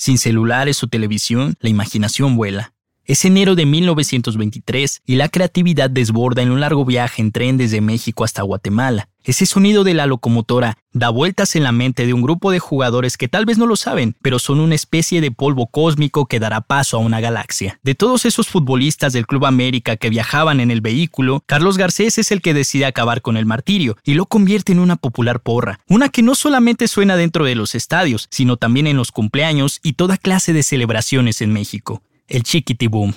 Sin celulares o televisión, la imaginación vuela. Es enero de 1923 y la creatividad desborda en un largo viaje en tren desde México hasta Guatemala. Ese sonido de la locomotora da vueltas en la mente de un grupo de jugadores que tal vez no lo saben, pero son una especie de polvo cósmico que dará paso a una galaxia. De todos esos futbolistas del Club América que viajaban en el vehículo, Carlos Garcés es el que decide acabar con el martirio y lo convierte en una popular porra, una que no solamente suena dentro de los estadios, sino también en los cumpleaños y toda clase de celebraciones en México el Chiquitiboom.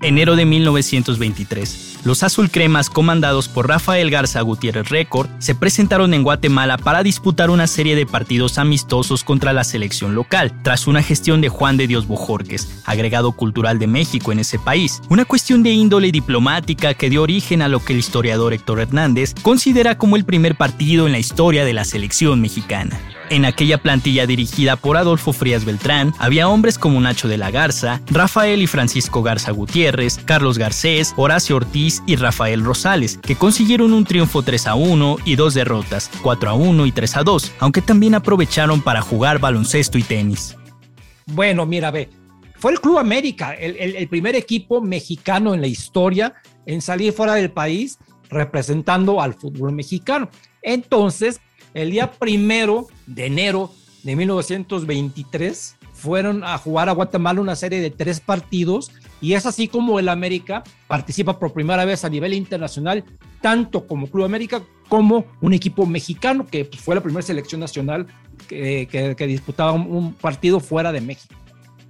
Enero de 1923. Los azul cremas comandados por Rafael Garza Gutiérrez Récord se presentaron en Guatemala para disputar una serie de partidos amistosos contra la selección local, tras una gestión de Juan de Dios Bojorques, agregado cultural de México en ese país. Una cuestión de índole diplomática que dio origen a lo que el historiador Héctor Hernández considera como el primer partido en la historia de la selección mexicana. En aquella plantilla dirigida por Adolfo Frías Beltrán, había hombres como Nacho de la Garza, Rafael y Francisco Garza Gutiérrez, Carlos Garcés, Horacio Ortiz y Rafael Rosales, que consiguieron un triunfo 3 a 1 y dos derrotas, 4 a 1 y 3 a 2, aunque también aprovecharon para jugar baloncesto y tenis. Bueno, mira, ve, fue el Club América, el, el, el primer equipo mexicano en la historia en salir fuera del país representando al fútbol mexicano. Entonces, el día primero de enero de 1923 fueron a jugar a Guatemala una serie de tres partidos y es así como el América participa por primera vez a nivel internacional, tanto como Club América como un equipo mexicano que fue la primera selección nacional que disputaba un, un partido fuera de México.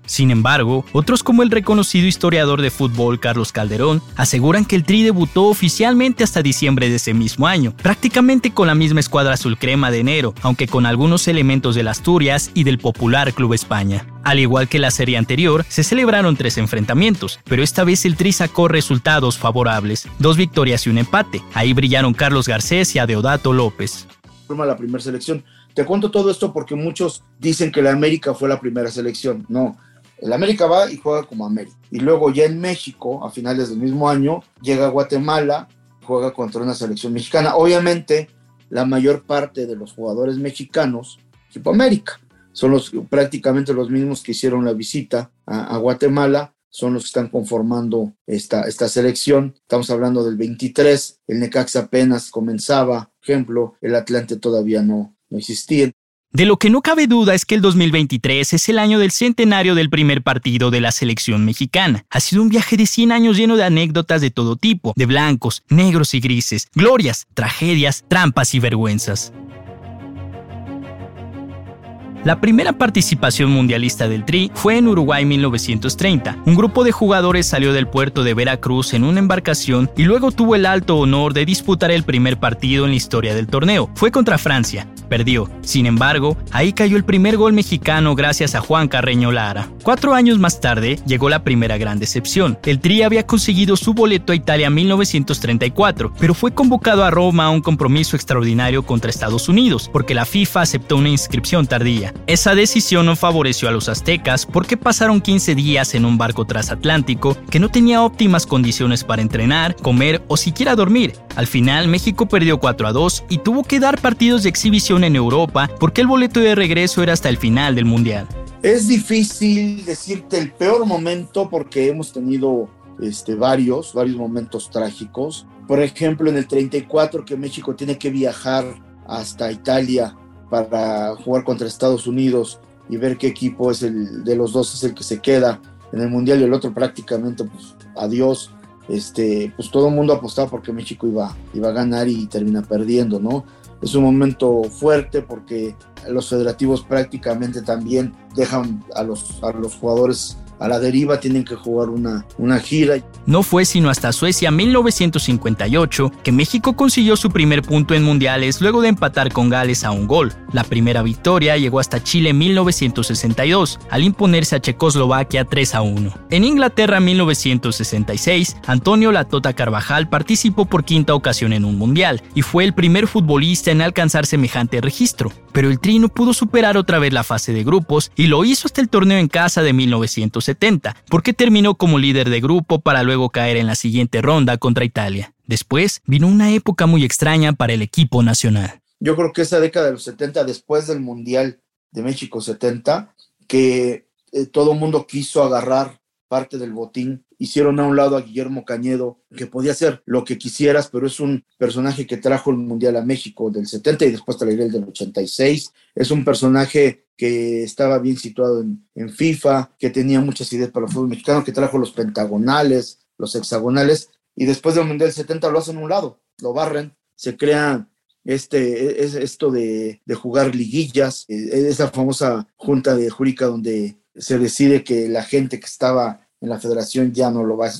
Sin embargo, otros como el reconocido historiador de fútbol Carlos Calderón aseguran que el Tri debutó oficialmente hasta diciembre de ese mismo año, prácticamente con la misma escuadra azul crema de enero, aunque con algunos elementos del Asturias y del popular Club España. Al igual que la serie anterior, se celebraron tres enfrentamientos, pero esta vez el Tri sacó resultados favorables, dos victorias y un empate. Ahí brillaron Carlos Garcés y Adeodato López. La primera selección. Te cuento todo esto porque muchos dicen que la América fue la primera selección. No, el América va y juega como América. Y luego ya en México, a finales del mismo año, llega a Guatemala, juega contra una selección mexicana. Obviamente, la mayor parte de los jugadores mexicanos, equipo América, son los, prácticamente los mismos que hicieron la visita a, Guatemala, son los que están conformando esta, esta selección. Estamos hablando del 23, el Necaxa apenas comenzaba, ejemplo, el Atlante todavía no existía. De lo que no cabe duda es que el 2023 es el año del centenario del primer partido de la selección mexicana. Ha sido un viaje de 100 años lleno de anécdotas de todo tipo, de blancos, negros y grises, glorias, tragedias, trampas y vergüenzas. La primera participación mundialista del Tri fue en Uruguay 1930. Un grupo de jugadores salió del puerto de Veracruz en una embarcación y luego tuvo el alto honor de disputar el primer partido en la historia del torneo. Fue contra Francia. Perdió. Sin embargo, ahí cayó el primer gol mexicano gracias a Juan Carreño Lara. Cuatro años más tarde llegó la primera gran decepción. El Tri había conseguido su boleto a Italia 1934, pero fue convocado a Roma a un compromiso extraordinario contra Estados Unidos, porque la FIFA aceptó una inscripción tardía. Esa decisión no favoreció a los aztecas porque pasaron 15 días en un barco transatlántico que no tenía óptimas condiciones para entrenar, comer o siquiera dormir. Al final, México perdió 4 a 2 y tuvo que dar partidos de exhibición en Europa porque el boleto de regreso era hasta el final del Mundial. Es difícil decirte el peor momento porque hemos tenido este, varios, varios momentos trágicos. Por ejemplo, en el 34 que México tiene que viajar hasta Italia para jugar contra Estados Unidos y ver qué equipo es el de los dos es el que se queda en el mundial y el otro prácticamente pues adiós este pues todo el mundo apostaba porque México iba iba a ganar y termina perdiendo no es un momento fuerte porque los federativos prácticamente también dejan a los a los jugadores a la deriva, tienen que jugar una, una gira. No fue sino hasta Suecia 1958 que México consiguió su primer punto en mundiales luego de empatar con Gales a un gol. La primera victoria llegó hasta Chile en 1962, al imponerse a Checoslovaquia 3 a 1. En Inglaterra 1966, Antonio Latota Carvajal participó por quinta ocasión en un mundial y fue el primer futbolista en alcanzar semejante registro. Pero el Tri no pudo superar otra vez la fase de grupos y lo hizo hasta el torneo en casa de 1960 porque terminó como líder de grupo para luego caer en la siguiente ronda contra Italia. Después vino una época muy extraña para el equipo nacional. Yo creo que esa década de los 70, después del Mundial de México 70, que eh, todo el mundo quiso agarrar parte del botín. Hicieron a un lado a Guillermo Cañedo, que podía hacer lo que quisieras, pero es un personaje que trajo el Mundial a México del 70 y después traería el del 86. Es un personaje que estaba bien situado en, FIFA, que tenía muchas ideas para el fútbol mexicano, que trajo los pentagonales, los hexagonales, y después del Mundial 70 lo hacen a un lado, lo barren, se crea este, es, esto de, de, jugar liguillas, eh, esa famosa junta de Júrica donde se decide que la gente que estaba en la federación ya no lo va,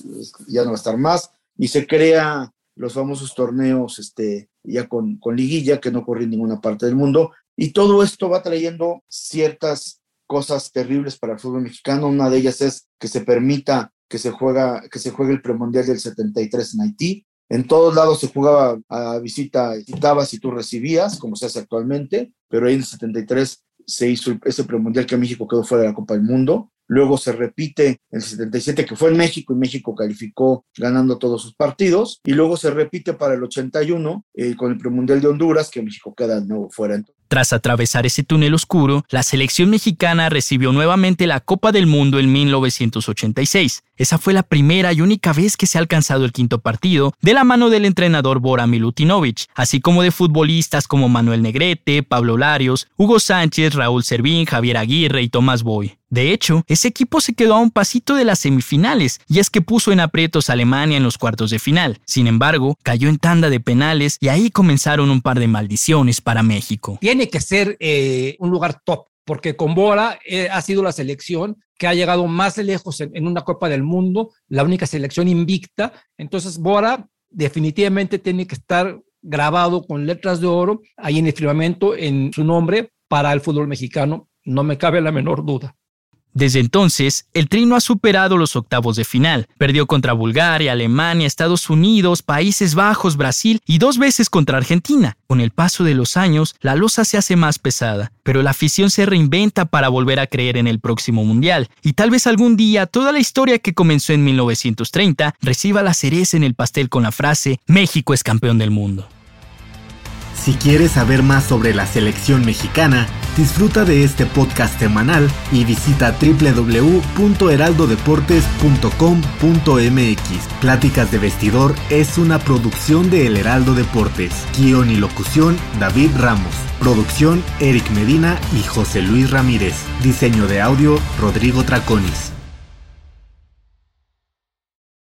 ya no va a estar más, y se crea los famosos torneos este, ya con, con liguilla que no ocurre en ninguna parte del mundo, y todo esto va trayendo ciertas cosas terribles para el fútbol mexicano. Una de ellas es que se permita que se, juega, que se juegue el premundial del 73 en Haití. En todos lados se jugaba a visita, citabas y tú recibías, como se hace actualmente, pero ahí en el 73 se hizo ese premundial que México quedó fuera de la Copa del Mundo. Luego se repite el 77 que fue en México y México calificó ganando todos sus partidos. Y luego se repite para el 81 eh, con el premundial de Honduras que México queda nuevo fuera. Tras atravesar ese túnel oscuro, la selección mexicana recibió nuevamente la Copa del Mundo en 1986. Esa fue la primera y única vez que se ha alcanzado el quinto partido de la mano del entrenador Bora Milutinovic, así como de futbolistas como Manuel Negrete, Pablo Larios, Hugo Sánchez, Raúl Servín, Javier Aguirre y Tomás Boy. De hecho, ese equipo se quedó a un pasito de las semifinales, y es que puso en aprietos a Alemania en los cuartos de final. Sin embargo, cayó en tanda de penales y ahí comenzaron un par de maldiciones para México. Tiene que ser eh, un lugar top, porque con Bora eh, ha sido la selección que ha llegado más lejos en, una Copa del Mundo, la única selección invicta. Entonces, Bora definitivamente tiene que estar grabado con letras de oro ahí en el firmamento en su nombre para el fútbol mexicano, no me cabe la menor duda. Desde entonces, el Tri no ha superado los octavos de final. Perdió contra Bulgaria, Alemania, Estados Unidos, Países Bajos, Brasil y dos veces contra Argentina. Con el paso de los años, la losa se hace más pesada, pero la afición se reinventa para volver a creer en el próximo Mundial. Y tal vez algún día toda la historia que comenzó en 1930 reciba la cereza en el pastel con la frase México es campeón del mundo. Si quieres saber más sobre la selección mexicana, disfruta de este podcast semanal y visita www.heraldodeportes.com.mx. Pláticas de vestidor es una producción de El Heraldo Deportes. Guión y locución David Ramos. Producción Eric Medina y José Luis Ramírez. Diseño de audio Rodrigo Traconis.